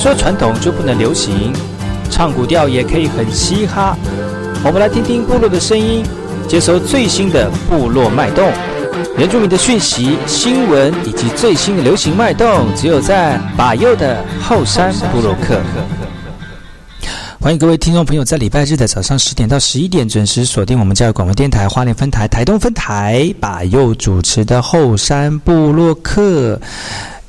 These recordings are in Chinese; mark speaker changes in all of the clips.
Speaker 1: 说传统就不能流行？唱古调也可以很嘻哈。我们来听听部落的声音，接收最新的部落脉动、原住民的讯息、新闻以及最新的流行脉动，只有在把右的后山部落克。欢迎各位听众朋友在礼拜日的早上十点到十一点准时锁定我们教育广播电台花莲分台、台东分台把右主持的后山部落客。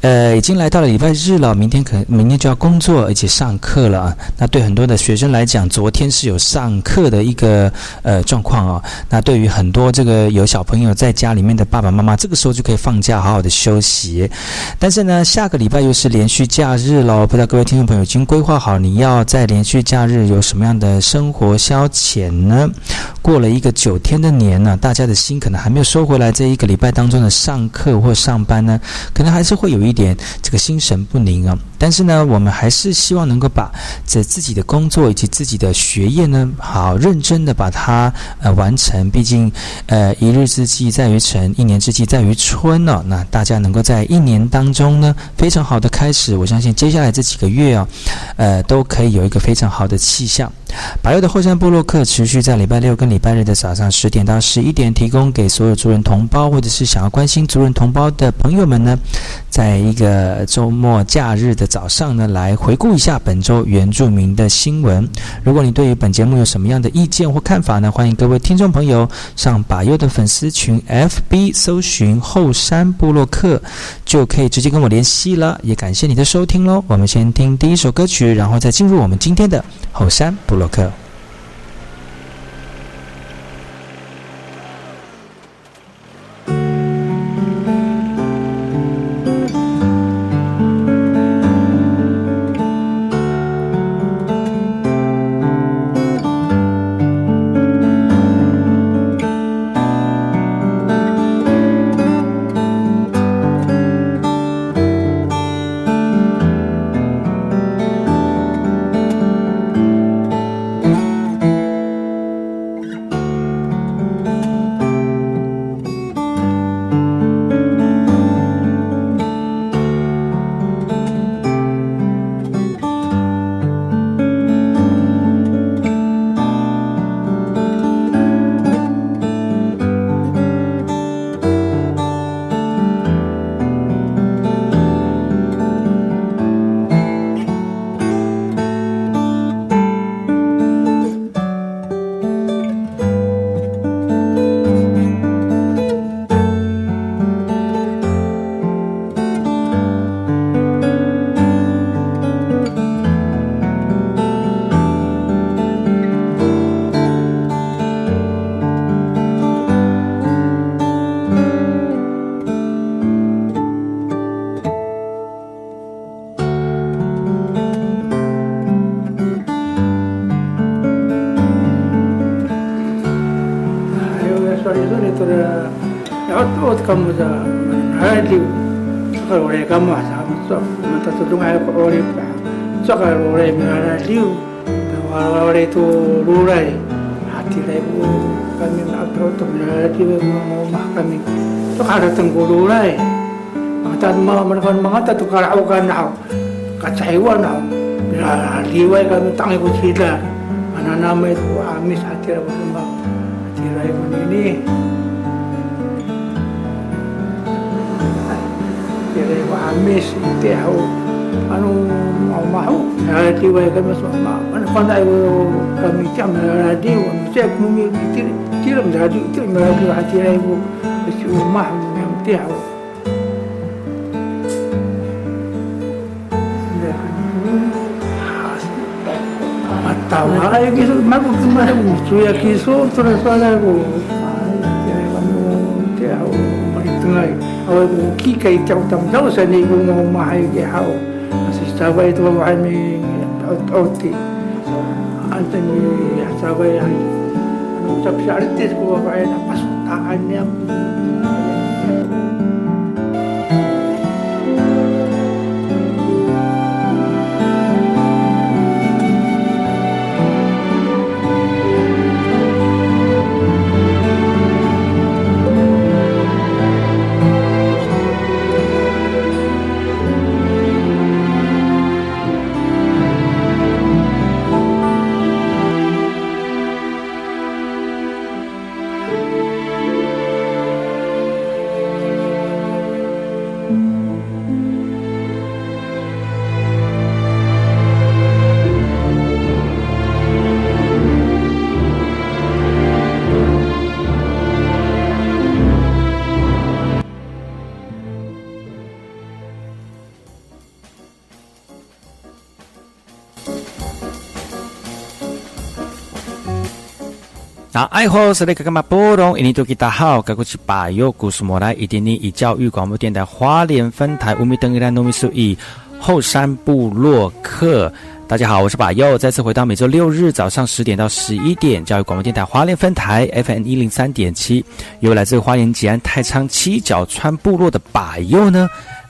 Speaker 1: 呃，已经来到了礼拜日了，明天可能明天就要工作，而且上课了啊。那对很多的学生来讲，昨天是有上课的一个呃状况啊。那对于很多这个有小朋友在家里面的爸爸妈妈，这个时候就可以放假，好好的休息。但是呢，下个礼拜又是连续假日喽，不知道各位听众朋友已经规划好你要在连续假日有什么样的生活消遣呢？过了一个九天的年呢，大家的心可能还没有收回来，这一个礼拜当中的上课或上班呢，可能还是会有一。一点这个心神不宁啊，但是呢，我们还是希望能够把这自己的工作以及自己的学业呢，好认真的把它呃完成。毕竟呃一日之计在于晨，一年之计在于春呢。那大家能够在一年当中呢，非常好的开始，我相信接下来这几个月啊，呃都可以有一个非常好的气象。白月的后山部落客持续在礼拜六跟礼拜日的早上十点到十一点，提供给所有族人同胞或者是想要关心族人同胞的朋友们呢，在一个周末假日的早上呢，来回顾一下本周原住民的新闻。如果你对于本节目有什么样的意见或看法呢？欢迎各位听众朋友上把优的粉丝群 FB 搜寻后山部落客，就可以直接跟我联系了。也感谢你的收听喽。我们先听第一首歌曲，然后再进入我们今天的后山部。
Speaker 2: kamu hati kami mata kami itu amis hati ini misi tehu anu mau mahu hati wae kan mas mama anu pandai wae kami cam hati wae mesti aku mimi tir tiram hati tir meragu hati wae bu mesti mau mahu yang tehu Tahu aja kisu, mak aku kemarin lucu ya kisu, terus pada aku, ya kamu tahu, itu lagi. Awal mo kika itaw tamdaw sa nigo nga umahay gihaw. Kasi sabay ito ang aming out-outi. Ante mi sabay ang sapsa artis ko ba kaya napasuntakan niya.
Speaker 1: 爱好是那个干嘛？波隆，印尼多吉大好，该过去把右故事莫来，一点点以教育广播电台花莲分台乌米登伊兰糯米苏以后山部落客。大家好，我是把右，再次回到每周六日早上十点到十一点，教育广播电台华联分台 FM 一零三点七，由来自花莲吉安太仓七角川部落的把右呢。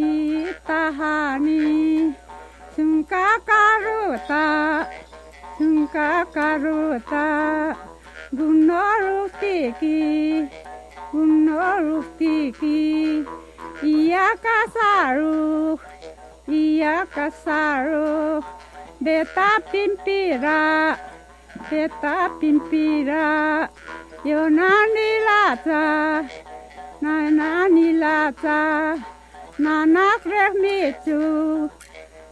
Speaker 3: 你这个把面地给行路，把路不哩？把我西地给行，把我西地给行。Dek mi tu hanita, dek mi tu hanita, iha tamarui, iha tamarui, iha hani. itahani sungka karuta sungka karuta gunarustiki gunarustiki iya kasaru iya kasaru beta pimpira beta pimpira yonani Να να mi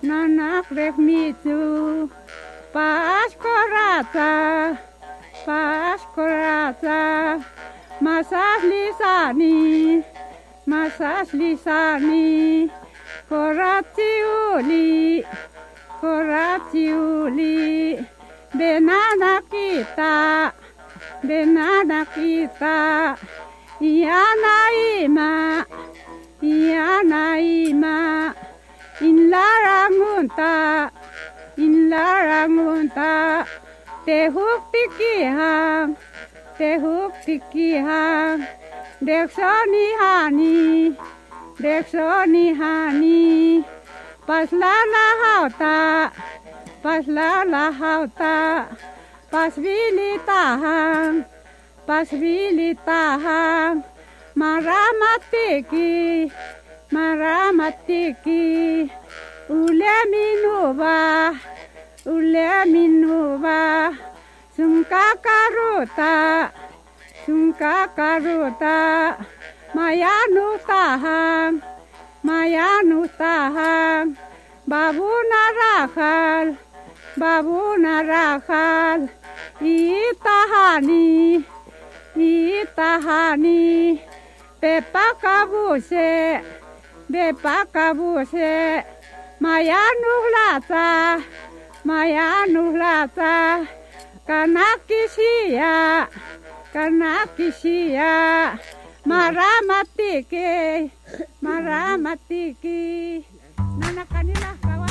Speaker 3: να να nachrech. Πας κοράτα, πας κοράτα. Μας λυσάνι, μας λυσάνι. Κορατιούλι, κορατιούλι. Μπενάνα κοίτα, μπενάνα κοίτα. η να είμαι, ia na ima in la rangunta in la rangunta te huk piki ha te huk piki ha dekso ni hani dekso ni hani pasla la hauta pasla la hauta pasvili tahang pasvili tahang Maramatiki, maramatiki, uleminuba, uleminuba, sunkakarota, sunkakarota, mayanutaham, mayanutaham, babuna rahal, babuna rahal, itahani, itahani. Pepakabuse, Pepakabuse, Maya nuhlata, Maya nuhlata, Kanakisia, Kanakisia, Maramatiki, Maramatiki, Nanakanila kawa.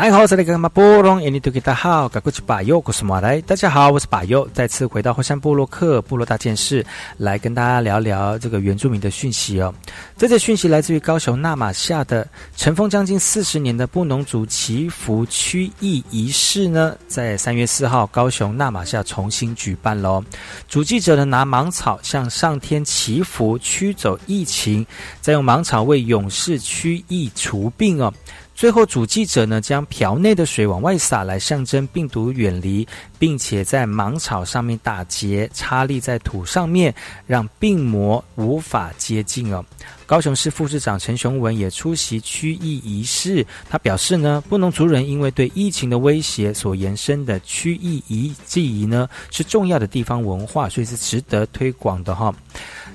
Speaker 1: 你好，这里是马波隆，印尼土著大号，赶过去把右，我是马来。大家好，我是把右，再次回到火山部落克部落大件事，来跟大家聊聊这个原住民的讯息哦。这则讯息来自于高雄纳马夏的尘封将近四十年的布农族祈福区义仪式呢，在三月四号高雄纳马夏重新举办喽。主祭者呢拿芒草向上天祈福，驱走疫情，再用芒草为勇士驱疫除病哦。最后，主祭者呢将瓢内的水往外洒，来象征病毒远离，并且在芒草上面打结，插立在土上面，让病魔无法接近哦。高雄市副市长陈雄文也出席区疫仪式，他表示呢，布农族人因为对疫情的威胁所延伸的区疫仪祭仪呢，是重要的地方文化，所以是值得推广的哈。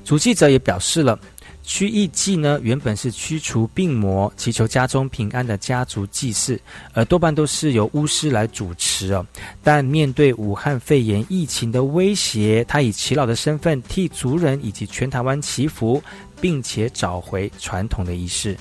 Speaker 1: 主祭者也表示了。驱疫祭呢，原本是驱除病魔、祈求家中平安的家族祭祀，而多半都是由巫师来主持哦。但面对武汉肺炎疫情的威胁，他以耆老的身份替族人以及全台湾祈福，并且找回传统的仪式。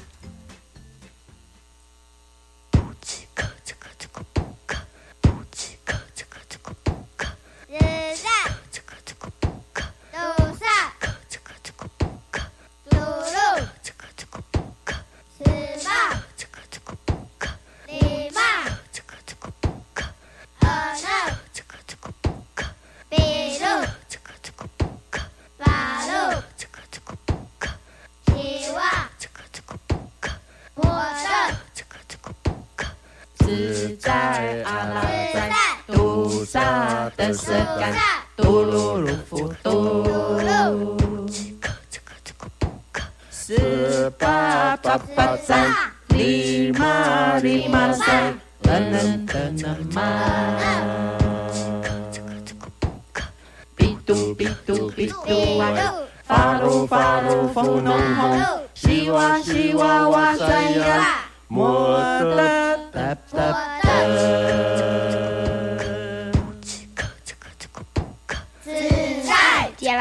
Speaker 4: 萨的色干，嘟噜噜呼嘟。四八八八在，里玛里玛在，噔噔噔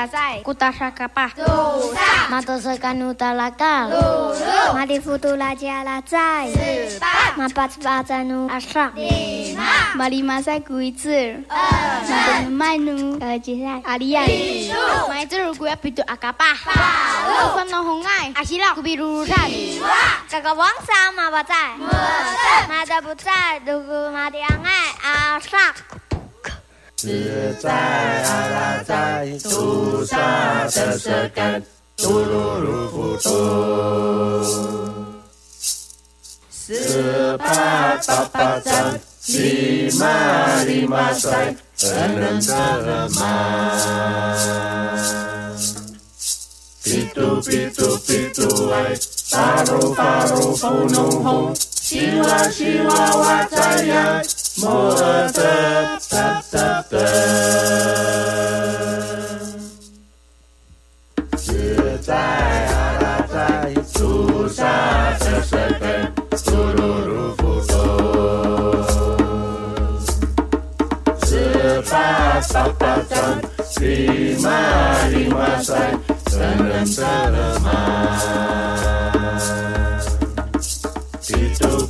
Speaker 5: Tialasai. Kutasakapa.
Speaker 6: Tusa.
Speaker 5: Matosakan utalakal.
Speaker 6: Lulu.
Speaker 5: Madifutula tialasai.
Speaker 6: Sepa.
Speaker 5: Mapatsbatanu asra.
Speaker 6: Lima.
Speaker 5: Malimasa kuitsu.
Speaker 6: Enam.
Speaker 5: Manu. Kajisai. Alian.
Speaker 6: Tujuh.
Speaker 5: Maitur kuya pitu akapa.
Speaker 6: Palu.
Speaker 5: Kono hongai. Asila kubirurusan.
Speaker 6: Dua.
Speaker 5: Kakawang sama batai.
Speaker 6: Mata.
Speaker 5: Mata putai. Dugu mati angai. Asak.
Speaker 4: 自在阿拉在，杜萨的色干，嘟噜噜呼嘟。四八八八赞，里玛里玛塞，噔噔噔嘛。比嘟比嘟比嘟哎，发噜发噜呼隆轰，西哇西哇哇在呀。摩诃哒哒哒，自在阿拉在，杜萨的色根，嘟噜噜呼嘟，四八八八赞，里玛里玛塞，噔噔噔嘛。比嘟比嘟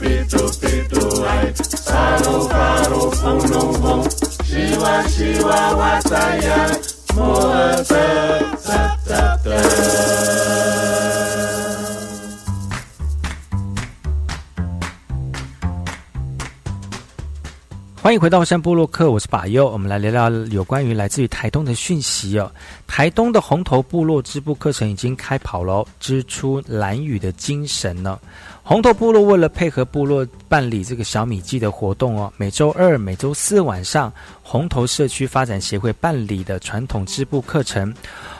Speaker 4: 比嘟哎。发噜发噜轰隆轰，西哇西哇
Speaker 1: 欢迎回到山部落客，我是把优，我们来聊聊有关于来自于台东的讯息哦。台东的红头部落织布课程已经开跑喽，织出蓝雨的精神呢。红头部落为了配合部落办理这个小米季的活动哦，每周二、每周四晚上，红头社区发展协会办理的传统织布课程。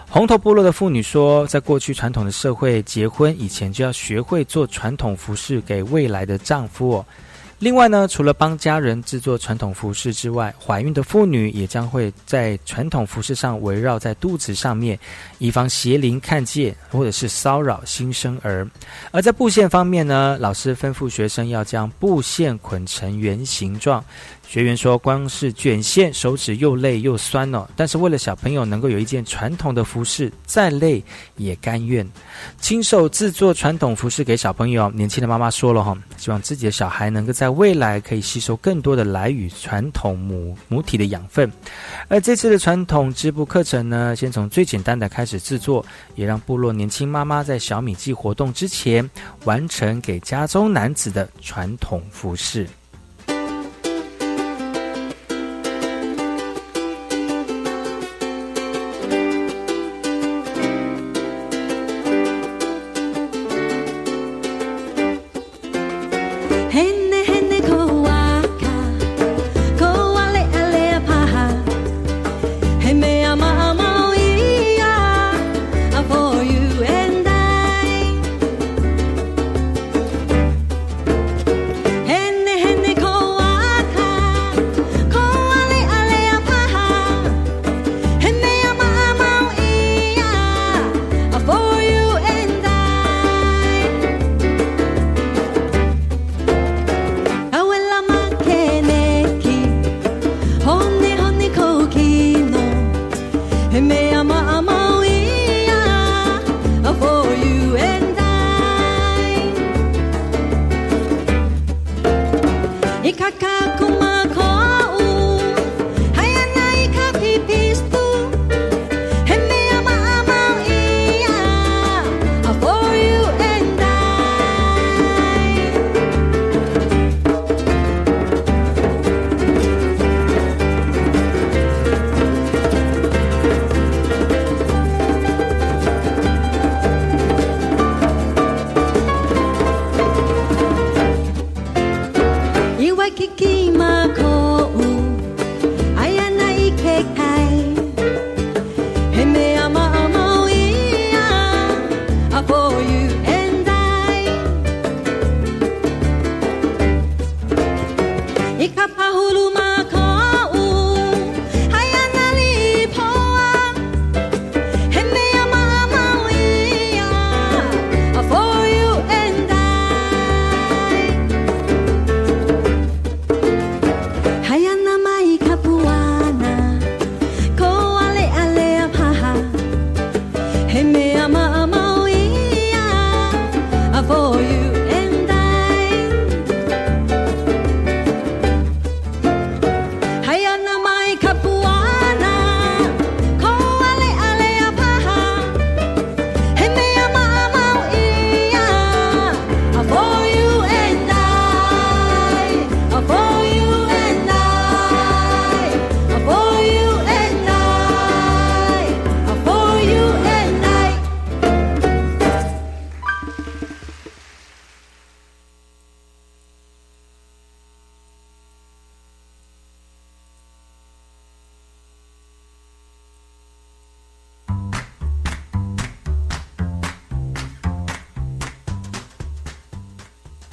Speaker 1: 红头部落的妇女说，在过去传统的社会，结婚以前就要学会做传统服饰给未来的丈夫哦。另外呢，除了帮家人制作传统服饰之外，怀孕的妇女也将会在传统服饰上围绕在肚子上面，以防邪灵看见或者是骚扰新生儿。而在布线方面呢，老师吩咐学生要将布线捆成圆形状。学员说：“光是卷线，手指又累又酸哦。但是为了小朋友能够有一件传统的服饰，再累也甘愿亲手制作传统服饰给小朋友。”年轻的妈妈说了哈，希望自己的小孩能够在未来可以吸收更多的来与传统母母体的养分。而这次的传统织布课程呢，先从最简单的开始制作，也让部落年轻妈妈在小米季活动之前完成给家中男子的传统服饰。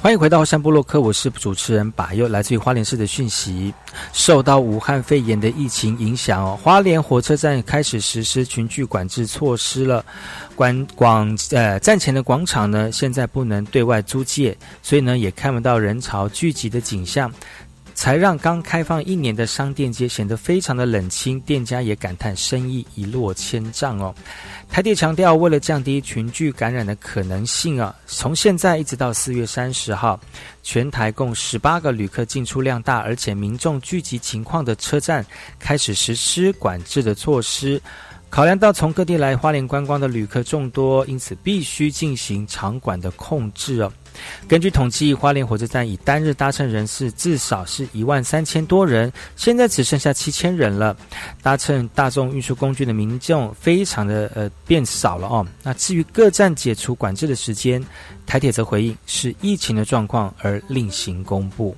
Speaker 1: 欢迎回到山部落克，我是主持人把又来自于花莲市的讯息。受到武汉肺炎的疫情影响哦，花莲火车站开始实施群聚管制措施了。广广呃站前的广场呢，现在不能对外租借，所以呢也看不到人潮聚集的景象。才让刚开放一年的商店街显得非常的冷清，店家也感叹生意一落千丈哦。台铁强调，为了降低群聚感染的可能性啊，从现在一直到四月三十号，全台共十八个旅客进出量大而且民众聚集情况的车站，开始实施管制的措施。考量到从各地来花莲观光的旅客众多，因此必须进行场馆的控制哦。根据统计，花莲火车站以单日搭乘人次至少是一万三千多人，现在只剩下七千人了。搭乘大众运输工具的民众非常的呃变少了哦。那至于各站解除管制的时间，台铁则回应是疫情的状况而另行公布。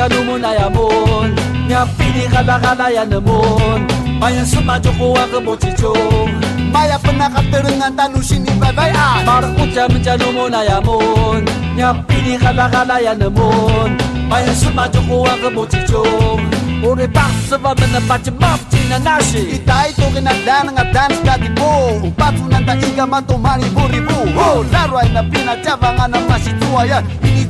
Speaker 7: janumuna ya mon nyapili kadakada ya nemon maya sumajoko wa kebochicho maya pernah katerengan tanusini bye bye ah marukuca menjanumuna ya mon nyapili kadakada ya nemon maya sumajoko wa kebochicho Ore passa va mena pace mapci na nashi Itai to ke na dan nga dan sta di bo. Upatu nanta iga manto mani buribu Oh, laro ay na pinatyabangan ang masituayan Ini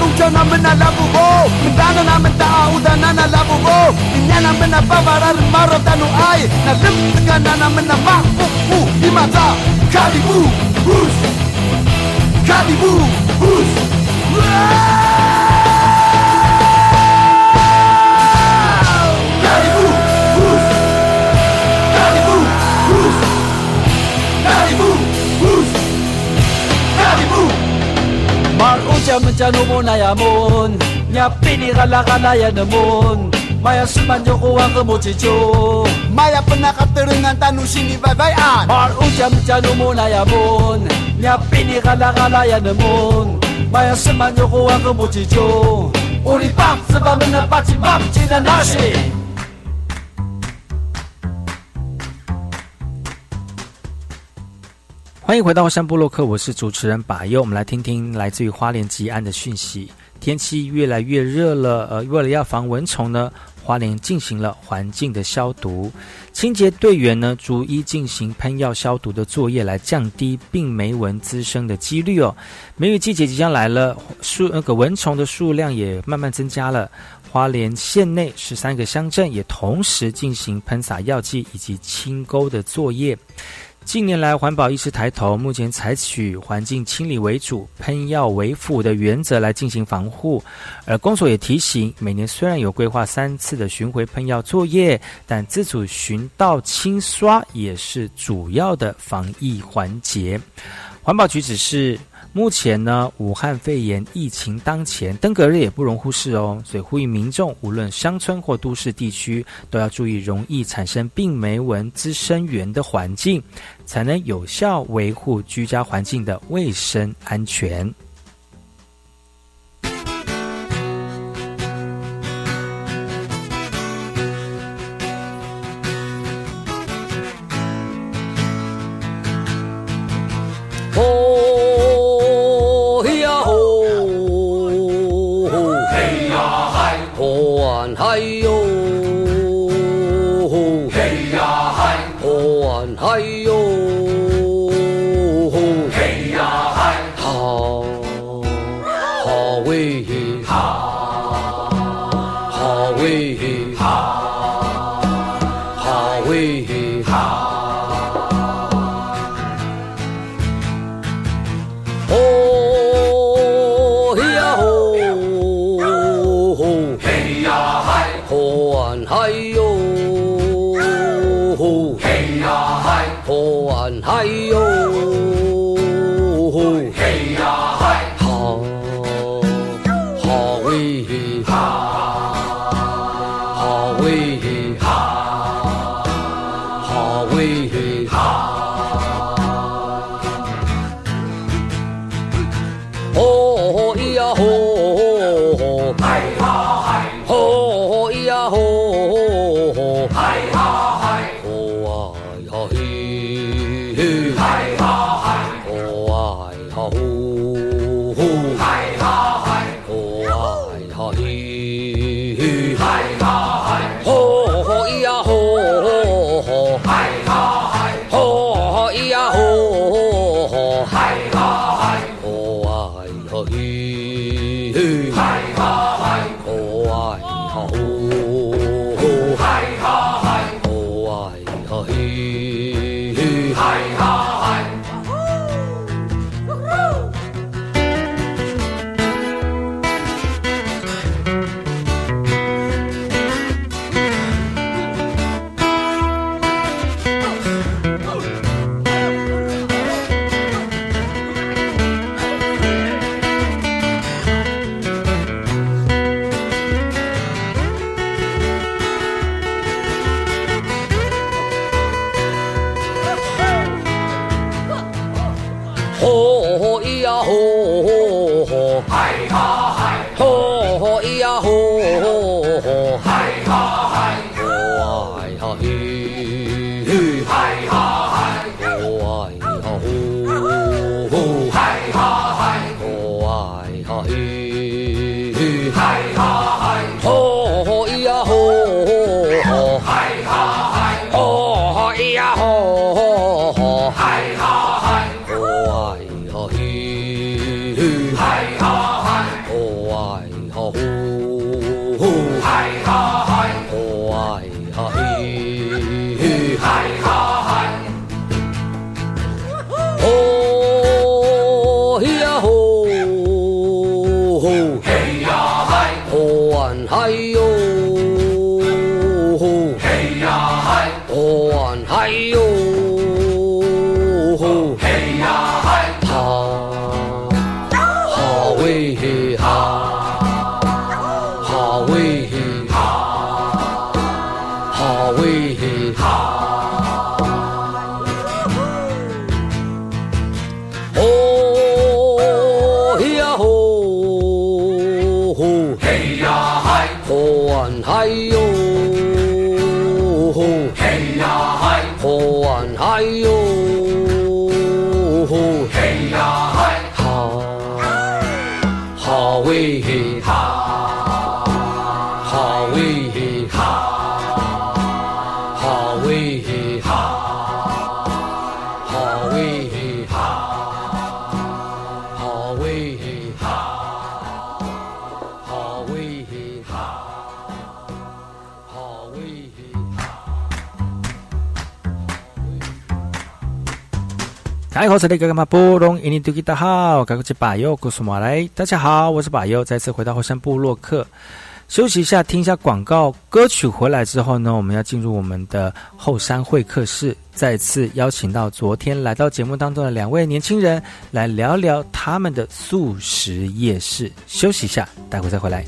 Speaker 7: Rinunciano a lavoro Mdana na mda udana na lavoro Inyana mna babara maro danu ai Na limtgana na mna mafufu Imata kalibu Bruce Kalibu Bruce Maruja menjanu munaya mun. Nyapini kala kalaya namun Maya sumanjo kuwang kemucicu Maya penakaterungan tanu sini babayaan Maruja menjanu munaya mun. Nyapini kala kalaya namun Maya sumanjo kuwang kemucicu Uripam sebab menepat si bab cina nasi
Speaker 1: 欢迎回到山部落克，我是主持人把优。我们来听听来自于花莲吉安的讯息。天气越来越热了，呃，为了要防蚊虫呢，花莲进行了环境的消毒。清洁队员呢，逐一进行喷药消毒的作业，来降低病媒蚊滋生的几率哦。梅雨季节即将来了，数那个蚊虫的数量也慢慢增加了。花莲县内十三个乡镇也同时进行喷洒药剂以及清沟的作业。近年来，环保意识抬头，目前采取环境清理为主、喷药为辅的原则来进行防护。而公所也提醒，每年虽然有规划三次的巡回喷药作业，但自主巡道清刷也是主要的防疫环节。环保局指示。目前呢，武汉肺炎疫情当前，登革热也不容忽视哦。所以呼吁民众，无论乡村或都市地区，都要注意容易产生病媒蚊滋生源的环境，才能有效维护居家环境的卫生安全。
Speaker 8: 哎呀嗨喝完嗨哟
Speaker 1: 哎，好，这里干嘛？波隆，印尼多吉大好，赶快去把右，告诉马来。大家好，我是把右，再次回到后山部落客，休息一下，听一下广告歌曲。回来之后呢，我们要进入我们的后山会客室，再次邀请到昨天来到节目当中的两位年轻人，来聊聊他们的素食夜市。休息一下，待会再回来。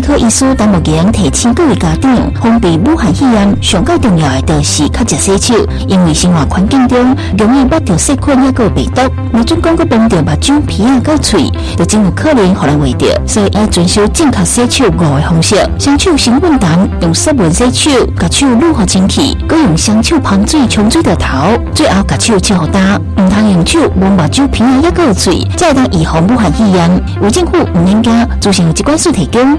Speaker 9: 科医师陈木阳提醒各位家长，防备武汉肺炎上较重要的就是较食洗手，因为生活环境中容易捌到细菌也个病毒。若总讲个碰到目睭、皮啊、到嘴，就真有可能可能会着。所以要遵守正确洗手五个方式：双手先稳当，用湿润洗手，把手撸好清气，搁用双手喷水冲水的头，最后把手接好打，唔通用手摸目睭、皮啊、也个嘴，再当预防武汉肺炎。有政府唔应该造成机关所提供。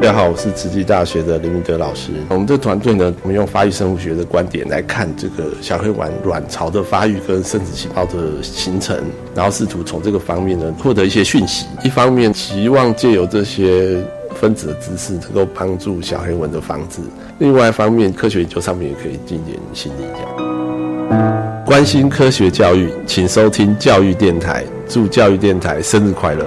Speaker 10: 大家好，我是慈济大学的林明德老师。我们这团队呢，我们用发育生物学的观点来看这个小黑丸卵巢的发育跟生殖细胞的形成，然后试图从这个方面呢获得一些讯息。一方面希望借由这些分子的知识，能够帮助小黑蚊的防治；另外一方面，科学研究上面也可以尽点心力。这样关心科学教育，请收听教育电台。祝教育电台生日快乐！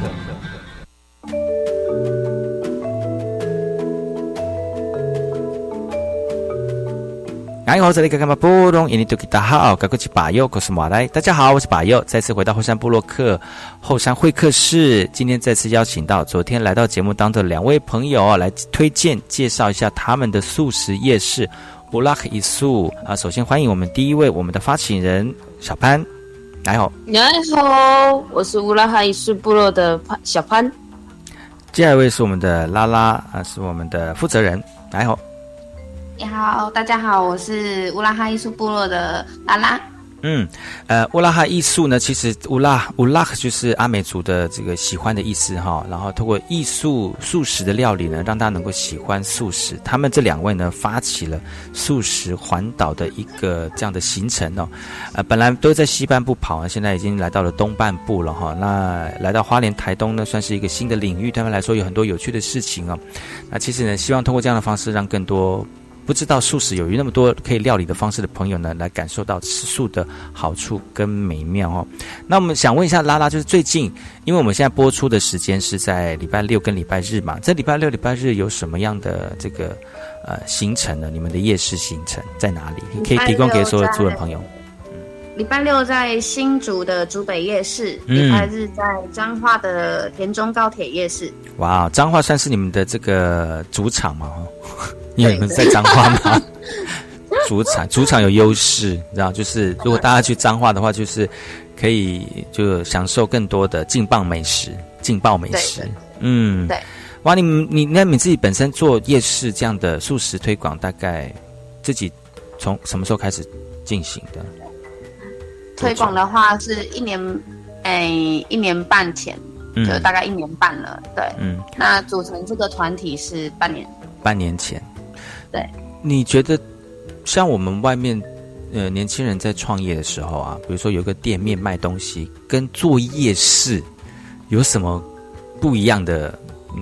Speaker 1: 大家好，我是把右，再次回到后山部落克后山会客室。今天再次邀请到昨天来到节目当中的两位朋友来推荐介绍一下他们的素食夜市乌拉克一素啊。首先欢迎我们第一位，我们的发起人小潘，你好，
Speaker 6: 你好，我是乌拉哈一素部落的潘小潘。
Speaker 1: 第二位是我们的拉拉啊，是我们的负责人，好。
Speaker 11: 你好，大家好，我是乌拉哈艺术部落的拉拉。
Speaker 1: 嗯，呃，乌拉哈艺术呢，其实乌拉乌拉就是阿美族的这个喜欢的意思哈。然后通过艺术素食的料理呢，让大家能够喜欢素食。他们这两位呢，发起了素食环岛的一个这样的行程哦。呃，本来都在西半部跑啊，现在已经来到了东半部了哈。那来到花莲、台东呢，算是一个新的领域，他们来说有很多有趣的事情哦。那其实呢，希望通过这样的方式，让更多。不知道素食有那么多可以料理的方式的朋友呢，来感受到吃素的好处跟美妙哦。那我们想问一下拉拉，就是最近，因为我们现在播出的时间是在礼拜六跟礼拜日嘛，这礼拜六、礼拜日有什么样的这个呃行程呢？你们的夜市行程在哪里？可以提供给所有主人朋友。
Speaker 11: 礼拜六在新竹的竹北夜市，礼拜日在彰化的田中高铁夜市。
Speaker 1: 哇，彰化算是你们的这个主场嘛？因为你们在彰化嘛，主场主场有优势，你知道，就是如果大家去彰化的话，就是可以就享受更多的劲爆美食，劲爆美食。
Speaker 11: 嗯，对。
Speaker 1: 哇，你们你那你自己本身做夜市这样的素食推广，大概自己从什么时候开始进行的？
Speaker 11: 推广的话是一年，哎，一年半前，就大概一年半了。对，嗯。那组成这个团体是半年，
Speaker 1: 半年前。
Speaker 11: 对，
Speaker 1: 你觉得像我们外面呃年轻人在创业的时候啊，比如说有个店面卖东西，跟做夜市有什么不一样的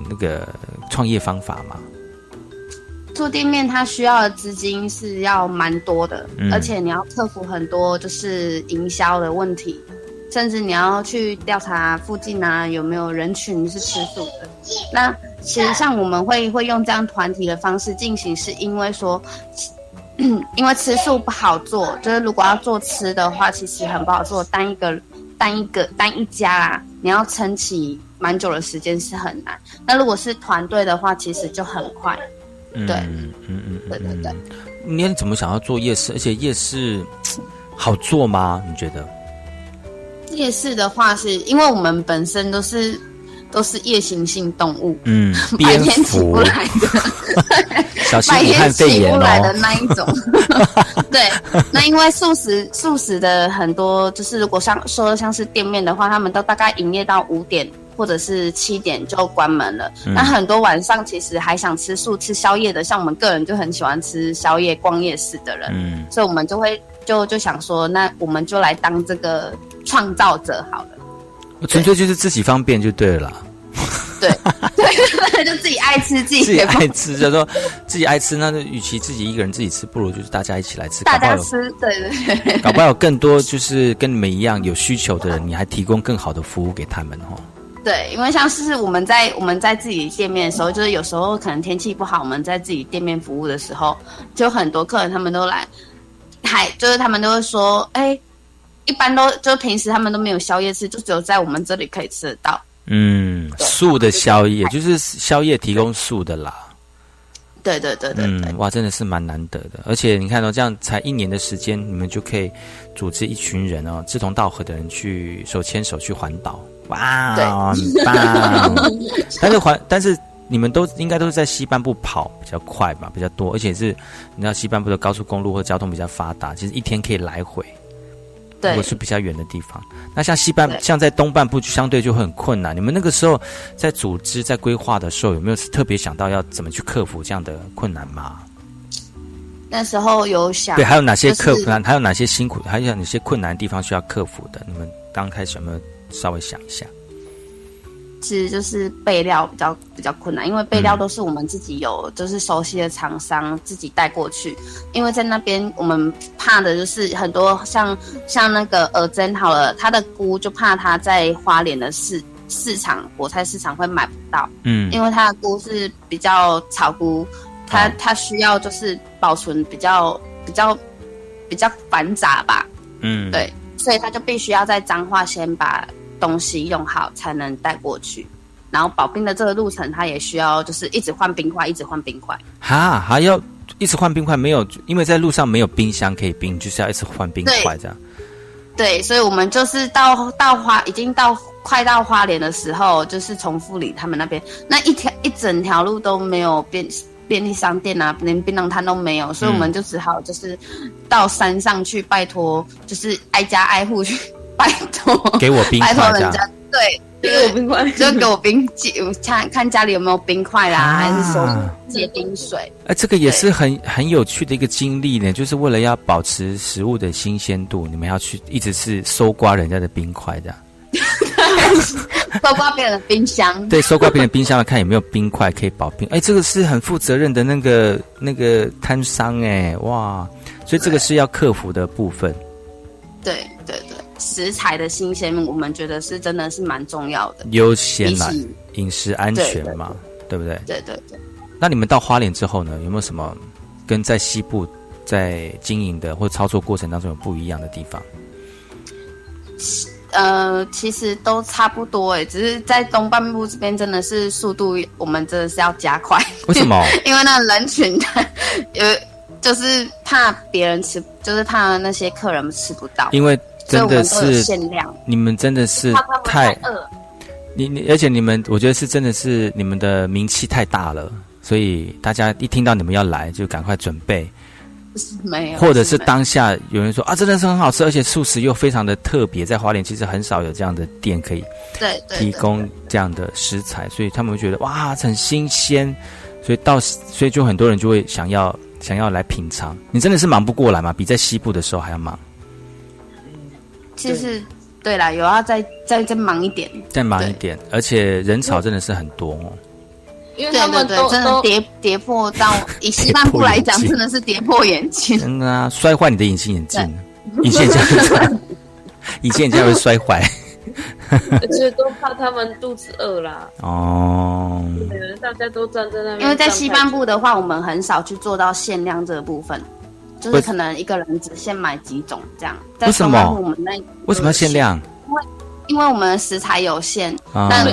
Speaker 1: 那个创业方法吗？
Speaker 11: 做店面它需要的资金是要蛮多的，而且你要克服很多就是营销的问题，甚至你要去调查附近啊有没有人群是吃素的。那其实像我们会会用这样团体的方式进行，是因为说，因为吃素不好做，就是如果要做吃的话，其实很不好做。单一个单一个单一家啦，你要撑起蛮久的时间是很难。那如果是团队的话，其实就很快。对，嗯嗯嗯，对对对。
Speaker 1: 你怎么想要做夜市？而且夜市好做吗？你觉得？
Speaker 11: 夜市的话，是因为我们本身都是。都是夜行性动物，
Speaker 1: 嗯，
Speaker 11: 白天起不来的，
Speaker 1: 小心武汉肺炎
Speaker 11: 的那一种。对，那因为素食素食的很多，就是如果像说像是店面的话，他们都大概营业到五点或者是七点就关门了。那很多晚上其实还想吃素吃宵夜的，像我们个人就很喜欢吃宵夜逛夜市的人，嗯，所以我们就会就就想说，那我们就来当这个创造者好了。
Speaker 1: 纯粹就是自己方便就对了，
Speaker 11: 对对，就自己爱吃自己
Speaker 1: 自己爱吃，就说自己爱吃，那就与其自己一个人自己吃，不如就是大家一起来吃。
Speaker 11: 大家吃，对对对，
Speaker 1: 搞不好有更多就是跟你们一样有需求的人，你还提供更好的服务给他们哦。
Speaker 11: 对，因为像是我们在我们在自己店面的时候，就是有时候可能天气不好，我们在自己店面服务的时候，就很多客人他们都来，还就是他们都会说，哎。一般都就平时他们都没有宵夜吃，就只有在我们这里可以吃得到。
Speaker 1: 嗯，素的宵夜就是宵夜提供素的啦。
Speaker 11: 对对对对，嗯，
Speaker 1: 哇，真的是蛮难得的。而且你看到这样才一年的时间，你们就可以组织一群人哦，志同道合的人去手牵手去环岛，哇，很棒。但是环，但是你们都应该都是在西半部跑比较快吧，比较多，而且是你知道西半部的高速公路或交通比较发达，其实一天可以来回。如果是比较远的地方，那像西半，像在东半部，相对就会很困难。你们那个时候在组织、在规划的时候，有没有特别想到要怎么去克服这样的困难吗？
Speaker 11: 那时候有想，
Speaker 1: 对，还有哪些克服？还有哪些辛苦？还有哪些困难的地方需要克服的？你们刚开始有没有稍微想一下？
Speaker 11: 其实就是备料比较比较困难，因为备料都是我们自己有，就是熟悉的厂商自己带过去。因为在那边我们怕的就是很多像像那个耳针好了，它的菇就怕它在花莲的市市场果菜市场会买不到。嗯，因为它的菇是比较草菇，它它需要就是保存比较比较比较繁杂吧。嗯，对，所以它就必须要在彰化先把。东西用好才能带过去，然后保冰的这个路程，它也需要就是一直换冰块，一直换冰块。
Speaker 1: 哈，还要一直换冰块？没有，因为在路上没有冰箱可以冰，就是要一直换冰块这样。
Speaker 11: 对，所以我们就是到到花，已经到快到花莲的时候，就是从富里他们那边那一条一整条路都没有便便利商店啊，连槟榔摊都没有，所以我们就只好就是到山上去拜托，就是挨家挨户去拜托，
Speaker 1: 给我冰块
Speaker 11: 拜托人家，对，
Speaker 6: 给我冰块
Speaker 11: 就给我冰借，看看家里有没有冰块啦，还是说
Speaker 1: 啊
Speaker 11: 借冰水。
Speaker 1: 哎，这个也是很很有趣的一个经历呢，就是为了要保持食物的新鲜度，你们要去一直是搜刮人家的冰块的。
Speaker 11: 搜刮别人的冰箱，
Speaker 1: 对，搜刮别人冰箱看有没有冰块可以保冰。哎，这个是很负责任的那个那个摊商哎，哇，所以这个是要克服的部分。
Speaker 11: 对对对，食材的新鲜，我们觉得是真的是蛮重要的。
Speaker 1: 优先啦，饮食安全嘛，对不对？
Speaker 11: 对对对，
Speaker 1: 那你们到花莲之后呢，有没有什么跟在西部在经营的或操作过程当中有不一样的地方？
Speaker 11: 呃，其实都差不多诶，只是在东半部这边真的是速度，我们真的是要加快。
Speaker 1: 为什么？
Speaker 11: 因为那人群，呃，就是怕别人吃，就是怕那些客人吃不到，
Speaker 1: 因为真的是
Speaker 11: 限量，
Speaker 1: 你们真的是太
Speaker 11: 太饿。
Speaker 1: 你你，而且你们，我觉得是真的是你们的名气太大了，所以大家一听到你们要来，就赶快准备，
Speaker 11: 没有，
Speaker 1: 或者是当下有人说啊，真的是很好吃，而且素食又非常的特别，在花莲其实很少有这样的店可以
Speaker 11: 对对
Speaker 1: 提供这样的食材，所以他们会觉得哇很新鲜，所以到所以就很多人就会想要想要来品尝。你真的是忙不过来吗？比在西部的时候还要忙，
Speaker 11: 其实对啦，有要再再再忙一点，
Speaker 1: 再忙一点，而且人潮真的是很多哦。
Speaker 6: 因为他们都都
Speaker 11: 真的跌跌破到 以西半部来讲，真的是跌破眼镜。
Speaker 1: 真的啊，摔坏你的隐形眼镜，隐形眼镜会摔，隐形眼镜会摔坏。
Speaker 6: 而且都怕他们肚子饿啦。
Speaker 1: 哦，
Speaker 6: 对，大家都站在那边。
Speaker 11: 因为在西半部的话，我们很少去做到限量这个部分，就是可能一个人只限买几种这样。在
Speaker 1: 为什么
Speaker 11: 我们那
Speaker 1: 为什么要限量？
Speaker 11: 因为因为我们食材有限，
Speaker 1: 啊
Speaker 11: 但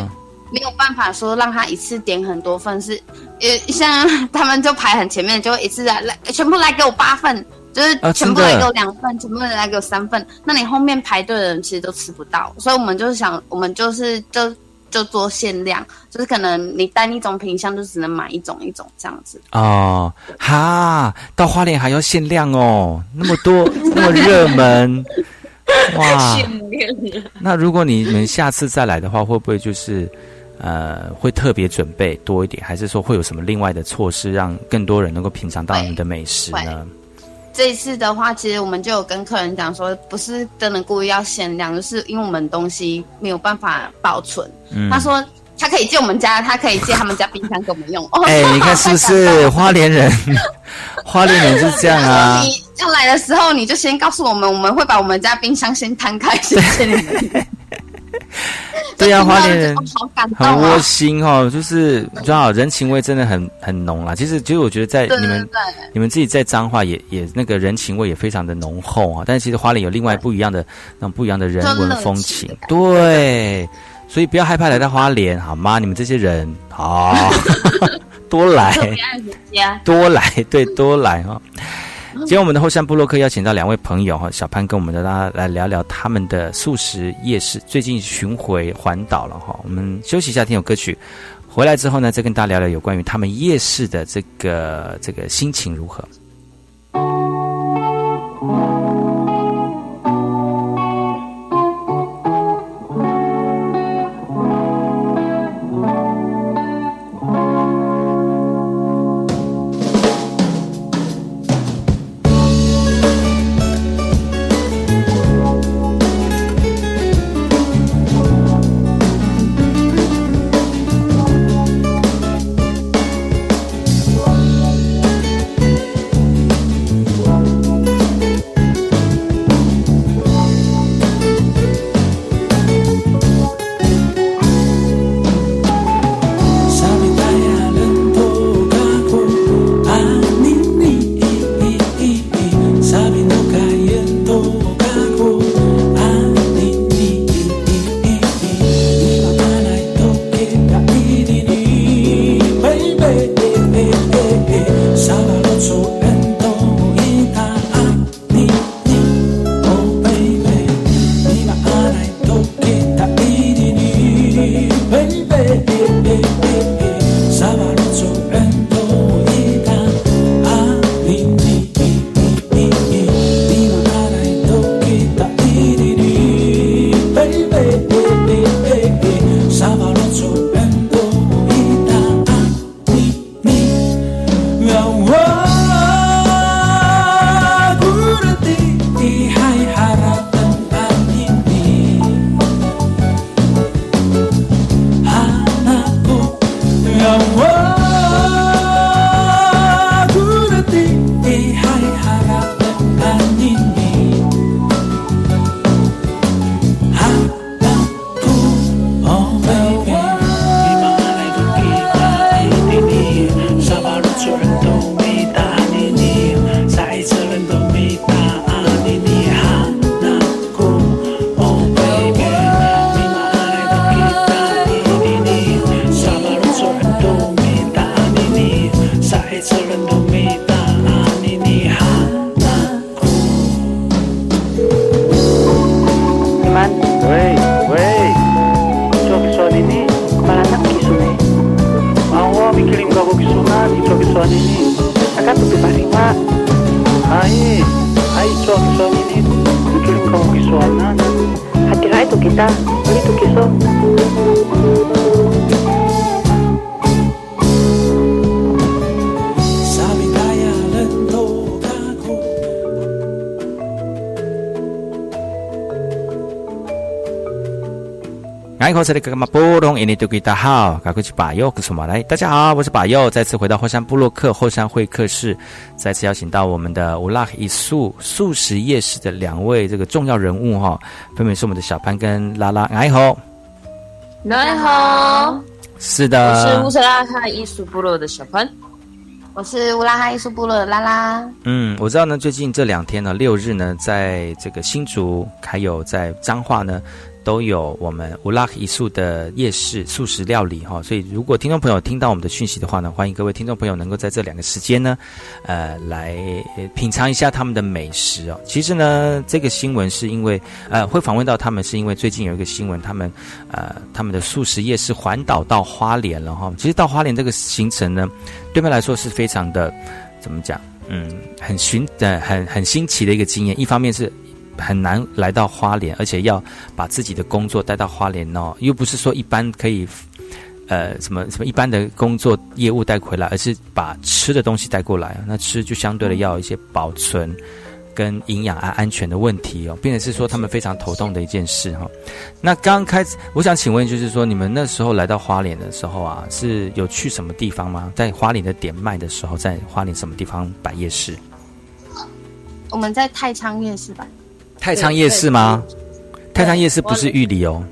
Speaker 11: 没有办法说让他一次点很多份，是呃像他们就排很前面，就会一次来来全部来给我八份，就是
Speaker 1: 啊
Speaker 11: 全部来给我两份，全部来给我三份，那你后面排队的人其实都吃不到，所以我们就是想，我们就是就就做限量，就是可能你单一种品相就只能买一种一种这样子。
Speaker 1: 哦，哈，到花莲还要限量哦，那么多，那么热门，哇！
Speaker 6: 限量啊！
Speaker 1: 那如果你们下次再来的话，会不会就是呃，会特别准备多一点，还是说会有什么另外的措施，让更多人能够品尝到你们的美食呢？
Speaker 11: 这一次的话，其实我们就有跟客人讲说，不是真的故意要限量，就是因为我们东西没有办法保存。
Speaker 1: 嗯
Speaker 11: 他说他可以借我们家，他可以借他们家冰箱给我们用。哦
Speaker 1: 哎、你看是不是花莲人？花莲人是这样啊。
Speaker 11: 你要来的时候，你就先告诉我们，我们会把我们家冰箱先摊开，谢谢你们。
Speaker 1: 对呀、花莲很窝
Speaker 11: 啊！
Speaker 1: 心哦，就是你知道人情味真的很很浓啦。其实，其实我觉得在你们
Speaker 11: 对对
Speaker 1: 你们自己在彰化也也那个人情味也非常的浓厚啊。但是其实花莲有另外不一样的那种不一样的人文风情，对，所以不要害怕来到花莲好吗？你们这些人好、多来。多来，对，多来哈、今天我们的后山部落客邀请到两位朋友哈，小潘跟我们的大家来聊聊他们的素食夜市，最近巡回环岛了哈。我们休息一下，听首歌曲，回来之后呢，再跟大家聊聊有关于他们夜市的这个这个心情如何。口这里格玛波隆，印尼多吉大好，赶快去把右，什么来？大家好，我是把右，再次回到后山部落克后山会客室，再次邀请到我们的乌拉伊素素食夜市的两位这个重要人物哈，分别是我们的小潘跟拉拉。爱好，
Speaker 6: 你好，
Speaker 1: 是的，
Speaker 6: 我是乌斯拉哈艺术部落的小潘，
Speaker 11: 我是乌拉哈艺术部落的拉拉。
Speaker 1: 嗯，我知道呢，最近这两天呢，六日呢，在这个新竹还有在彰化呢。都有我们乌拉克一素的夜市素食料理哈，所以如果听众朋友听到我们的讯息的话呢，欢迎各位听众朋友能够在这两个时间呢，呃，来品尝一下他们的美食哦。其实呢，这个新闻是因为呃会访问到他们，是因为最近有一个新闻，他们呃他们的素食夜市环岛到花莲了哈。其实到花莲这个行程呢，对面来说是非常的怎么讲？嗯，很寻呃很很新奇的一个经验。一方面是。很难来到花莲，而且要把自己的工作带到花莲哦，又不是说一般可以，呃，什么什么一般的工作业务带回来，而是把吃的东西带过来。那吃就相对的要一些保存跟营养啊安全的问题哦，并且是说他们非常头痛的一件事哈。那刚开始，我想请问，就是说你们那时候来到花莲的时候啊，是有去什么地方吗？在花莲的点卖的时候，在花莲什么地方摆夜市？
Speaker 11: 我们在太仓夜市吧。
Speaker 1: 太仓夜市吗？太仓夜市不是玉里哦，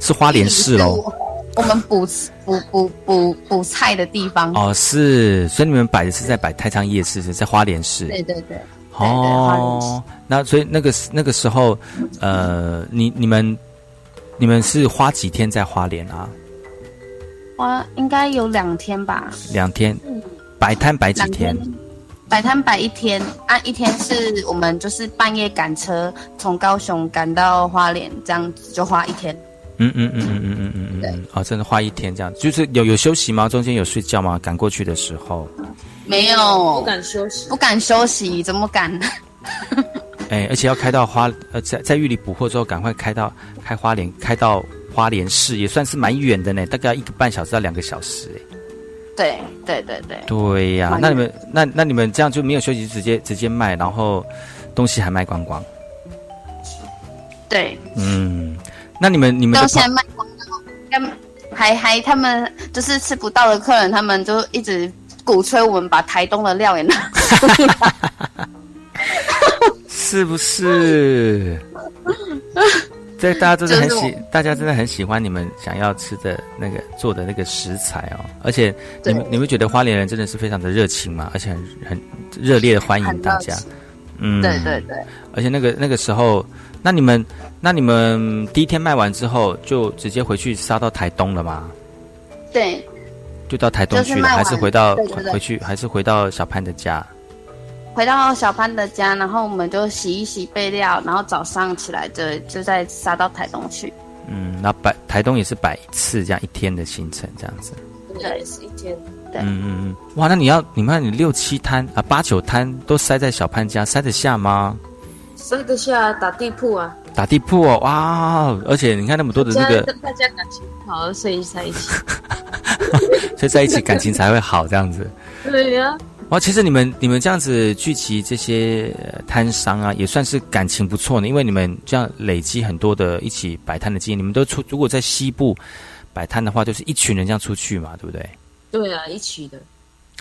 Speaker 1: 是花莲市喽。
Speaker 11: 我们补补补补补菜的地方
Speaker 1: 哦，是，所以你们摆的是在摆太仓夜市，是在花莲市。
Speaker 11: 对对对。哦，
Speaker 1: 那所以那个那个时候，呃，你你们你们是花几天在花莲啊？
Speaker 11: 花应该有两天吧。
Speaker 1: 两天，摆摊摆几天？
Speaker 11: 摆摊摆一天，按一天是我们就是半夜赶车从高雄赶到花莲，这样子就花一天。
Speaker 1: 嗯嗯嗯嗯嗯嗯嗯嗯，对，哦，真的花一天这样，就是有有休息吗？中间有睡觉吗？赶过去的时候
Speaker 11: 没有，
Speaker 6: 不敢休息，
Speaker 11: 不敢休息，怎么敢？
Speaker 1: 哎，而且要开到花呃，在在玉里补货之后，赶快开到开花莲，开到花莲市也算是蛮远的呢，大概一个半小时到两个小时哎。
Speaker 11: 对对对对，
Speaker 1: 对呀，那你们那那你们这样就没有休息，直接直接卖，然后东西还卖光光。
Speaker 11: 对，
Speaker 1: 嗯，那你们你们
Speaker 11: 到现在卖光光，还还他们就是吃不到的客人，他们就一直鼓吹我们把台东的料也拿 出来，
Speaker 1: 是不是？这大家真的很喜，大家真的很喜欢你们想要吃的那个做的那个食材哦，而且你们你们觉得花莲人真的是非常的热情嘛，而且很很热烈的欢迎大家，
Speaker 11: 嗯，对对对，
Speaker 1: 而且那个那个时候，那你们那你们第一天卖完之后就直接回去杀到台东了吗？
Speaker 11: 对，
Speaker 1: 就到台东去了，还是回到回去，还是回到小潘的家？
Speaker 11: 回到小潘的家，然后我们就洗一洗备料，然后早上起来就就再杀到台东去。
Speaker 1: 嗯，那摆台东也是摆一次这样一天的行程这样子。
Speaker 6: 对，是一天。
Speaker 11: 对，嗯嗯
Speaker 1: 嗯。哇，那你要你看你六七摊啊八九摊都塞在小潘家，塞得下吗？
Speaker 6: 塞得下，打地铺啊。
Speaker 1: 打地铺哦，哇！而且你看那么多的这个，
Speaker 6: 大家感情好，所以在一起。
Speaker 1: 所以在一起感情才会好这样子。
Speaker 6: 对呀。
Speaker 1: 哇，其实你们你们这样子聚集这些摊商啊，也算是感情不错呢。因为你们这样累积很多的一起摆摊的经验，你们都出如果在西部摆摊的话，就是一群人这样出去嘛，对不对？
Speaker 6: 对啊，一起的。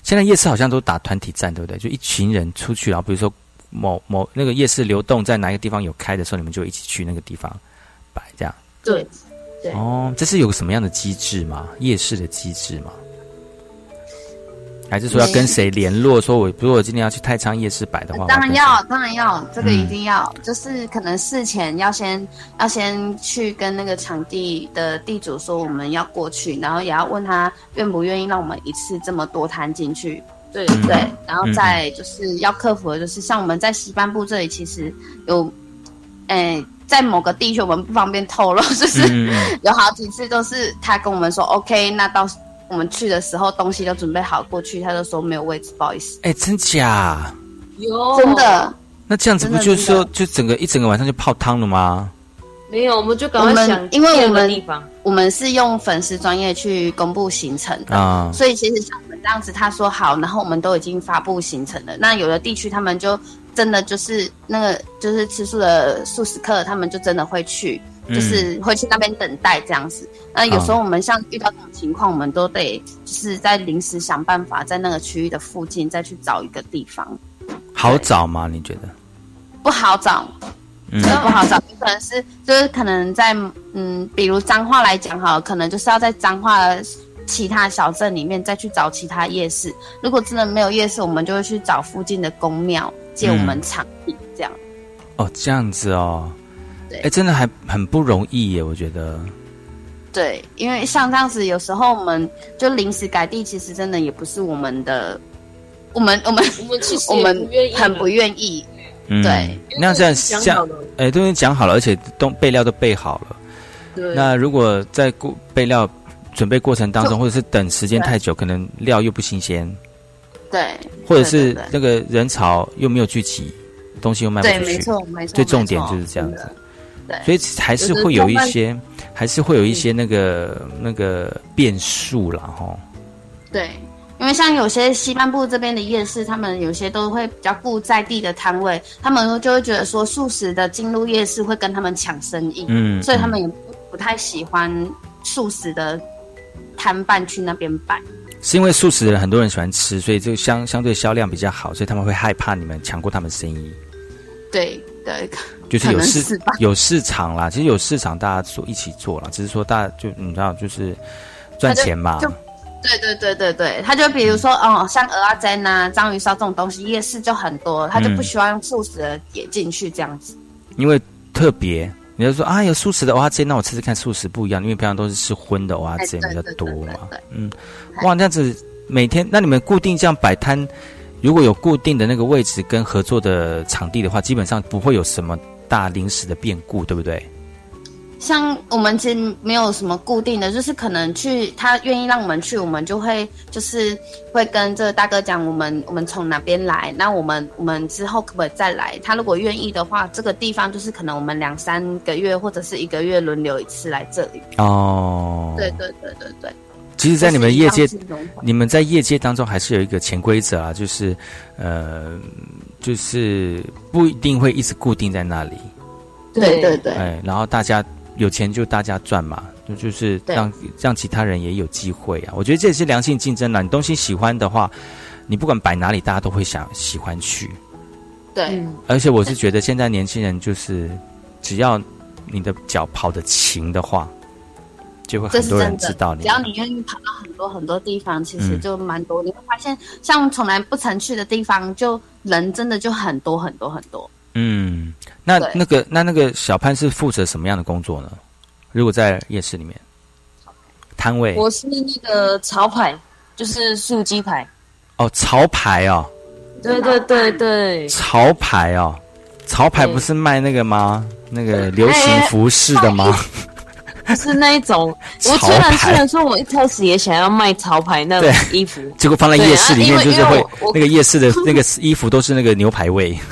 Speaker 1: 现在夜市好像都打团体战，对不对？就一群人出去，然后比如说某某那个夜市流动在哪一个地方有开的时候，你们就一起去那个地方摆这样。
Speaker 6: 对对。
Speaker 1: 哦，这是有个什么样的机制吗？夜市的机制吗？还是说要跟谁联络？说我如果今天要去太仓夜市摆的话，
Speaker 11: 当然要，当然要，这个一定要。就是可能事前要先要先去跟那个场地的地主说我们要过去，然后也要问他愿不愿意让我们一次这么多摊进去。
Speaker 6: 对
Speaker 11: 对，然后再就是要克服的就是像我们在西半部这里，其实有，诶，在某个地区我们不方便透露，就是有好几次都是他跟我们说 OK，那到。我们去的时候，东西都准备好过去，他就说没有位置，不好意思。
Speaker 1: 哎，真假？
Speaker 6: 有
Speaker 11: 真的。
Speaker 1: 那这样子不就是说，就整个一整个晚上就泡汤了吗？
Speaker 6: 没有，我们就赶快想
Speaker 11: 因为我们。我们是用粉丝专业去公布行程的，
Speaker 1: 啊
Speaker 11: 所以其实像我们这样子，他说好，然后我们都已经发布行程了。那有的地区他们就真的就是那个就是吃素的素食客，他们就真的会去，
Speaker 1: 嗯
Speaker 11: 就是会去那边等待这样子。那有时候我们像遇到这种情况，我们都得就是在临时想办法，在那个区域的附近再去找一个地方，
Speaker 1: 好找吗？你觉得？
Speaker 11: 不好找。
Speaker 1: 嗯
Speaker 11: 真的不好找，可能是就是可能在嗯，比如彰化来讲哈，可能就是要在彰化其他小镇里面再去找其他夜市。如果真的没有夜市，我们就会去找附近的公庙借我们场地，这样。
Speaker 1: 哦，这样子哦，
Speaker 11: 对
Speaker 1: 哎，真的还很不容易耶，我觉得。
Speaker 11: 对，因为像这样子，有时候我们就临时改地，其实真的也不是我们的，我们我们
Speaker 6: 我们其实
Speaker 11: 我们很不愿意。
Speaker 1: 嗯
Speaker 11: 对，
Speaker 1: 那这样这样
Speaker 6: 讲好了，
Speaker 1: 哎，都已经讲好了，而且都备料都备好了。
Speaker 6: 对，
Speaker 1: 那如果在过备料准备过程当中，或者是等时间太久，可能料又不新鲜，
Speaker 11: 对，
Speaker 1: 或者是
Speaker 11: 对对
Speaker 1: 那个人潮又没有聚集，东西又卖不
Speaker 11: 对，
Speaker 1: 出去。
Speaker 11: 没错，没错。
Speaker 1: 最重点
Speaker 11: 没错
Speaker 1: 就是这样子。
Speaker 11: 对，
Speaker 1: 所以还是会有一些，还是会有一些那个那个变数啦，哈。
Speaker 11: 对，因为像有些西半部这边的夜市，他们有些都会比较顾在地的摊位，他们就会觉得说素食的进入夜市会跟他们抢生意，
Speaker 1: 嗯
Speaker 11: 所以他们也不不太喜欢素食的摊贩去那边摆。
Speaker 1: 是因为素食的人很多人喜欢吃，所以这个相相对销量比较好，所以他们会害怕你们抢过他们生意。
Speaker 11: 对对，
Speaker 1: 就是有市
Speaker 11: 是
Speaker 1: 有市场啦，其实有市场，大家做一起做啦，只是说大家就你知道，就是赚钱嘛。
Speaker 11: 就对对对对对，他就比如说哦，像鹅啊煎啊、章鱼烧这种东西，夜市就很多，他就不
Speaker 1: 嗯
Speaker 11: 希望素食的也进去这样子。
Speaker 1: 因为特别，你就说啊，有素食的蚵仔煎，那我吃吃看素食不一样，因为平常都是吃荤的蚵仔煎比较多嘛。嗯，哇，那样子每天，那你们固定这样摆摊，如果有固定的那个位置跟合作的场地的话，基本上不会有什么大临时的变故，对不对？
Speaker 11: 像我们其实没有什么固定的，就是可能去他愿意让我们去，我们就会就是会跟这个大哥讲，我们我们从哪边来，那我们我们之后可不可以再来？他如果愿意的话，这个地方就是可能我们两三个月或者是一个月轮流一次来这里。
Speaker 1: 哦，
Speaker 11: 对对对对对。
Speaker 1: 其实，在你们业界你们在业界当中还是有一个潜规则啊，就是，呃，就是不一定会一直固定在那里，
Speaker 11: 对对对
Speaker 1: 哎，然后大家有钱就大家赚嘛，就就是让让其他人也有机会啊。我觉得这也是良性竞争啦。你东西喜欢的话，你不管摆哪里，大家都会想喜欢去。
Speaker 11: 对
Speaker 1: 而且我是觉得现在年轻人就是，只要你的脚跑得勤的话，就会
Speaker 11: 这
Speaker 1: 很多。人知道你
Speaker 11: 只。要你愿意跑到很多很多地方，其实
Speaker 1: 嗯
Speaker 11: 就蛮多。你会发现，像从来不曾去的地方，就人真的就很多很多很多。
Speaker 1: 嗯，那那个那那个小潘是负责什么样的工作呢？如果在夜市里面，摊位
Speaker 6: 我是那个潮牌，就是素鸡排。
Speaker 1: 哦，潮牌哦，
Speaker 6: 对对对对，
Speaker 1: 潮牌哦，潮牌不是卖那个吗？那个流行服饰的吗？
Speaker 6: 是那一种。我
Speaker 1: 潮
Speaker 6: 虽然
Speaker 1: 牌
Speaker 6: 虽然说我一开始也想要卖潮牌那种衣服，
Speaker 1: 结果放在夜市里面，就是会那个夜市的 那个衣服都是那个牛排味。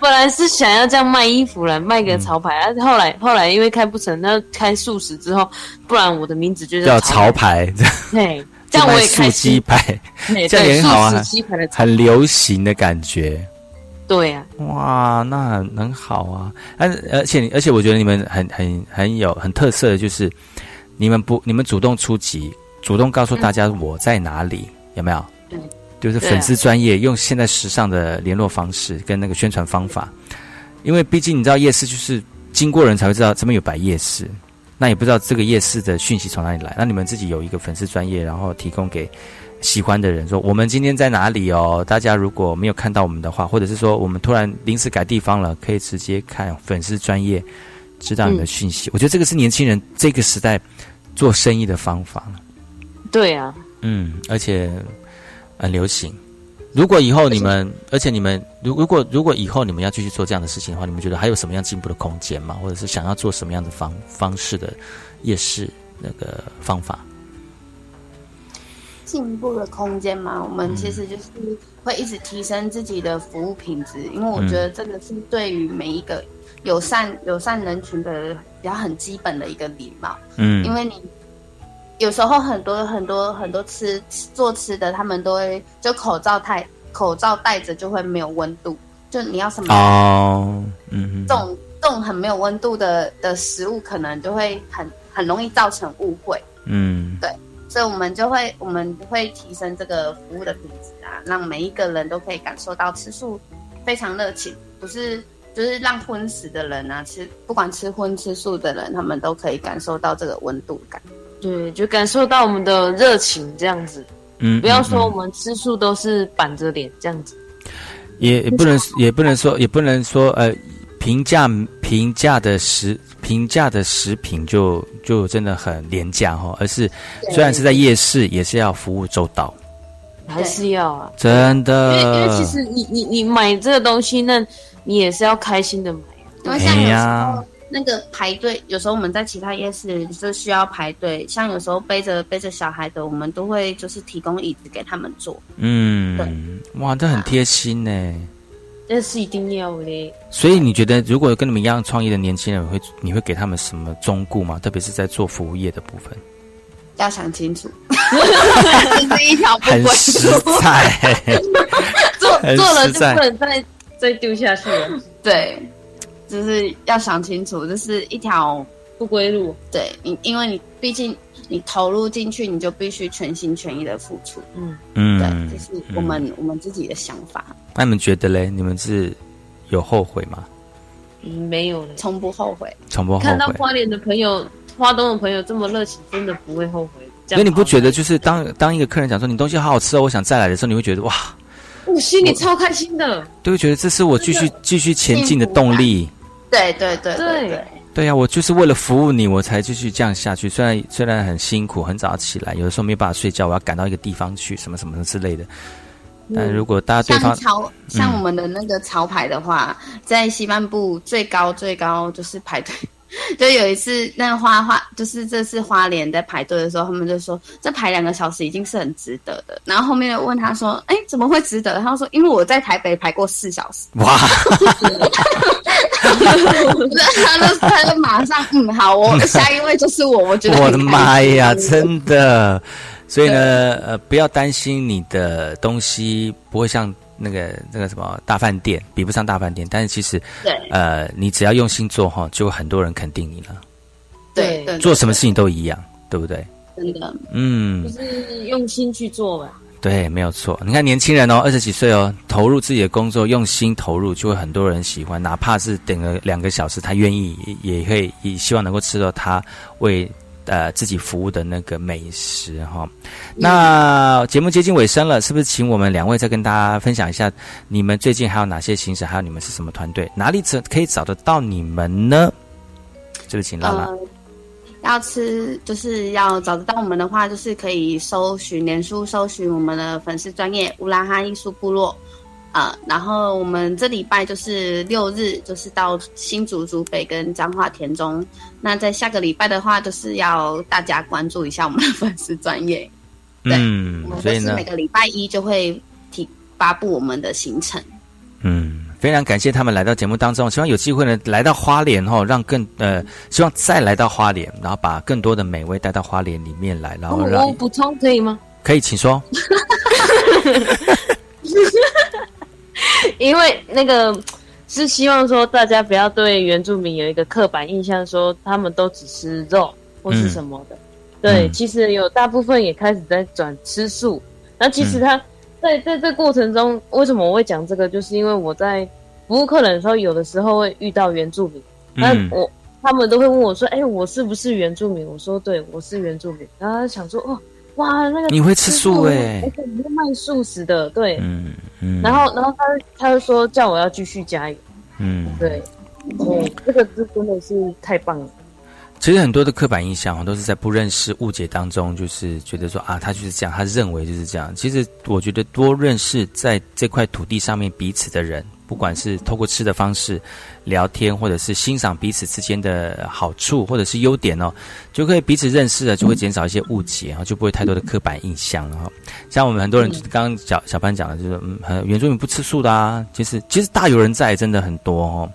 Speaker 6: 本来是想要这样卖衣服来卖个潮牌，啊，后来后来因为开不成，那开素食之后，不然我的名字就
Speaker 1: 叫
Speaker 6: 叫
Speaker 1: 潮牌，
Speaker 6: 对，这样我也开。
Speaker 1: 鸡排，这样也很好啊很流行的感觉。
Speaker 6: 对啊，
Speaker 1: 哇，那很很好啊！而而且而且，我觉得你们很很很有很特色的，就是你们不你们主动出击，主动告诉大家我在哪里，有没有？
Speaker 11: 对，
Speaker 1: 就是粉丝专业，用现在时尚的联络方式跟那个宣传方法，因为毕竟你知道夜市就是经过人才会知道这边有摆夜市，那也不知道这个夜市的讯息从哪里来，那你们自己有一个粉丝专业，然后提供给喜欢的人说我们今天在哪里哦，大家如果没有看到我们的话，或者是说我们突然临时改地方了，可以直接看粉丝专业知道你的讯息。我觉得这个是年轻人这个时代做生意的方法。
Speaker 6: 对啊，
Speaker 1: 嗯，而且很流行。如果以后你们，而且你们，如如果如果以后你们要继续做这样的事情的话，你们觉得还有什么样进步的空间吗？或者是想要做什么样的方方式的夜市那个方法？
Speaker 11: 进步的空间嘛，我们其实就是会一直提升自己的服务品质，因为我觉得这个是对于每一个友善友善人群的比较很基本的一个礼貌。
Speaker 1: 嗯。
Speaker 11: 因为你有时候很多很多很多吃做吃的，他们都会就口罩戴口罩戴着就会没有温度，就你要什么
Speaker 1: 哦，嗯
Speaker 11: 这种这种很没有温度的的食物，可能就会很很容易造成误会。
Speaker 1: 嗯。
Speaker 11: 对，所以我们就会我们会提升这个服务的品质啊，让每一个人都可以感受到吃素非常热情，不是就是让荤食的人啊，吃不管吃荤吃素的人，他们都可以感受到这个温度感。
Speaker 6: 对，就感受到我们的热情这样子。
Speaker 1: 嗯，
Speaker 6: 不要
Speaker 1: 嗯
Speaker 6: 说我们吃素都是板着脸这样子。
Speaker 1: 也也不能也不能说也不能说呃平价平价的食平价的食品就就真的很廉价哈，而是
Speaker 6: 对
Speaker 1: 虽然是在夜市，也是要服务周到，
Speaker 6: 还是要啊，
Speaker 1: 真的
Speaker 6: 因为因为
Speaker 1: 的
Speaker 6: 其。实你你你买这个东西，那你也是要开心的买。
Speaker 11: 因为像有时候那个排队，有时候我们在其他夜市就需要排队，像有时候背着背着小孩的，我们都会就是提供椅子给他们坐。
Speaker 1: 嗯，哇，这很贴心呢。
Speaker 6: 这是一定要的。
Speaker 1: 所以你觉得，如果跟你们一样创业的年轻人，会你会给他们什么忠告吗？特别是在做服务业的部分，
Speaker 11: 要想清楚，这是一条不归路。
Speaker 1: 在。
Speaker 6: 做
Speaker 1: 很
Speaker 6: 做了就
Speaker 1: 实在
Speaker 6: 不能再再丢下去了，
Speaker 11: 对，就是要想清楚，这是一条
Speaker 6: 不归路。
Speaker 11: 对你，因为你毕竟你投入进去，你就必须全心全意的付出。
Speaker 6: 嗯，
Speaker 1: 嗯
Speaker 11: 对，这是我们、我们自己的想法，
Speaker 1: 那你们觉得嘞？你们是有后悔吗？
Speaker 6: 嗯没有了。
Speaker 11: 从不后悔。
Speaker 1: 从不后
Speaker 6: 看到。花莲的朋友、花东的朋友这么热情，真的不会后悔。这样
Speaker 1: 因为你不觉得，就是当当一个客人讲说你东西好好吃哦，我想再来的时候，你会觉得哇，
Speaker 6: 我心里超开心的。
Speaker 1: 都会觉得这是我继续继续前进的动力。
Speaker 11: 对对对对
Speaker 6: 对
Speaker 11: 对，
Speaker 1: 对呀、我就是为了服务你，我才继续这样下去。虽然虽然很辛苦，很早起来，有的时候没办法睡觉，我要赶到一个地方去，什么什么之类的。但如果大家对方
Speaker 11: 像潮像
Speaker 1: 嗯
Speaker 11: 我们的那个潮牌的话，在西半部最高最高就是排队。就有一次，那个花花就是这次花莲在排队的时候，他们就说这排两个小时已经是很值得的。然后后面又问他说：“哎，怎么会值得？”他说：“因为我在台北排过四小时。
Speaker 1: 哇，”
Speaker 11: 他就他就马上嗯好，我下一位就是我，我觉得
Speaker 1: 我的妈呀，真的。所以呢，呃，不要担心你的东西不会像那个那个什么大饭店，比不上大饭店。但是其实，
Speaker 11: 对
Speaker 1: 呃，你只要用心做哈，就很多人肯定你了。
Speaker 11: 对对，
Speaker 1: 做什么事情都一样，对不对？
Speaker 11: 真的
Speaker 1: 嗯
Speaker 6: 就，是用心去做吧。
Speaker 1: 对，没有错。你看年轻人哦，二十几岁哦，投入自己的工作，用心投入，就会很多人喜欢。哪怕是等了两个小时，他愿意也也会也希望能够吃到他为呃自己服务的那个美食哈。那节目接近尾声了，是不是请我们两位再跟大家分享一下，你们最近还有哪些行程，还有你们是什么团队，哪里找可以找得到你们呢？这个请拉拉。
Speaker 11: 呃，要吃就是要找得到我们的话，就是可以搜寻脸书搜寻我们的粉丝专业乌拉哈艺术部落。啊、然后我们这礼拜就是六日，就是到新竹竹北跟彰化田中。那在下个礼拜的话，就是要大家关注一下我们的粉丝专业。对
Speaker 1: 嗯
Speaker 11: 我们，
Speaker 1: 所以呢
Speaker 11: 就是每，个礼拜一就会提发布我们的行程。
Speaker 1: 嗯，非常感谢他们来到节目当中，希望有机会呢来到花莲哈、让更呃，希望再来到花莲，然后把更多的美味带到花莲里面来，然后
Speaker 6: 我补充可以吗？
Speaker 1: 可以请说。
Speaker 6: 因为那个是希望说大家不要对原住民有一个刻板印象，说他们都只吃肉或是什么的。对，
Speaker 1: 嗯
Speaker 6: 其实有大部分也开始在转吃素。那其实他在在这过程中，为什么我会讲这个？就是因为我在服务客人的时候，有的时候会遇到原住民，那
Speaker 1: 嗯
Speaker 6: 我他们都会问我说：“哎、我是不是原住民？”我说：“对，我是原住民。”然后他想说：“哦，哇，那个
Speaker 1: 你会吃素欸
Speaker 6: 而且你是卖素食的，对。
Speaker 1: 嗯嗯，
Speaker 6: 然后，然后他他就说叫我要继续加油，
Speaker 1: 嗯，
Speaker 6: 对，对，这个是真的是太棒了。
Speaker 1: 其实很多的刻板印象哦，都是在不认识、误解当中，就是觉得说啊，他就是这样，他认为就是这样。其实我觉得多认识在这块土地上面彼此的人，不管是透过吃的方式聊天，或者是欣赏彼此之间的好处或者是优点哦，就可以彼此认识了，就会减少一些误解啊，就不会太多的刻板印象了哈。像我们很多人刚刚小小潘讲的，就是嗯，原住民不吃素的啊，其实其实大有人在，真的很多哦。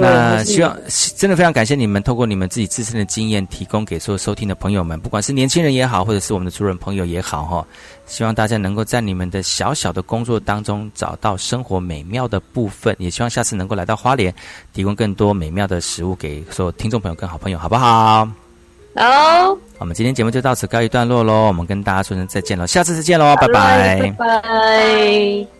Speaker 1: 那希望真的非常感谢你们，透过你们自己自身的经验，提供给所有收听的朋友们，不管是年轻人也好，或者是我们的主人朋友也好，哈，希望大家能够在你们的小小的工作当中找到生活美妙的部分，也希望下次能够来到花莲，提供更多美妙的食物给所有听众朋友跟好朋友，好不好？
Speaker 6: 好，
Speaker 1: 我们今天节目就到此告一段落喽，我们跟大家说声再见喽，下次再见喽，拜拜，
Speaker 6: 拜拜。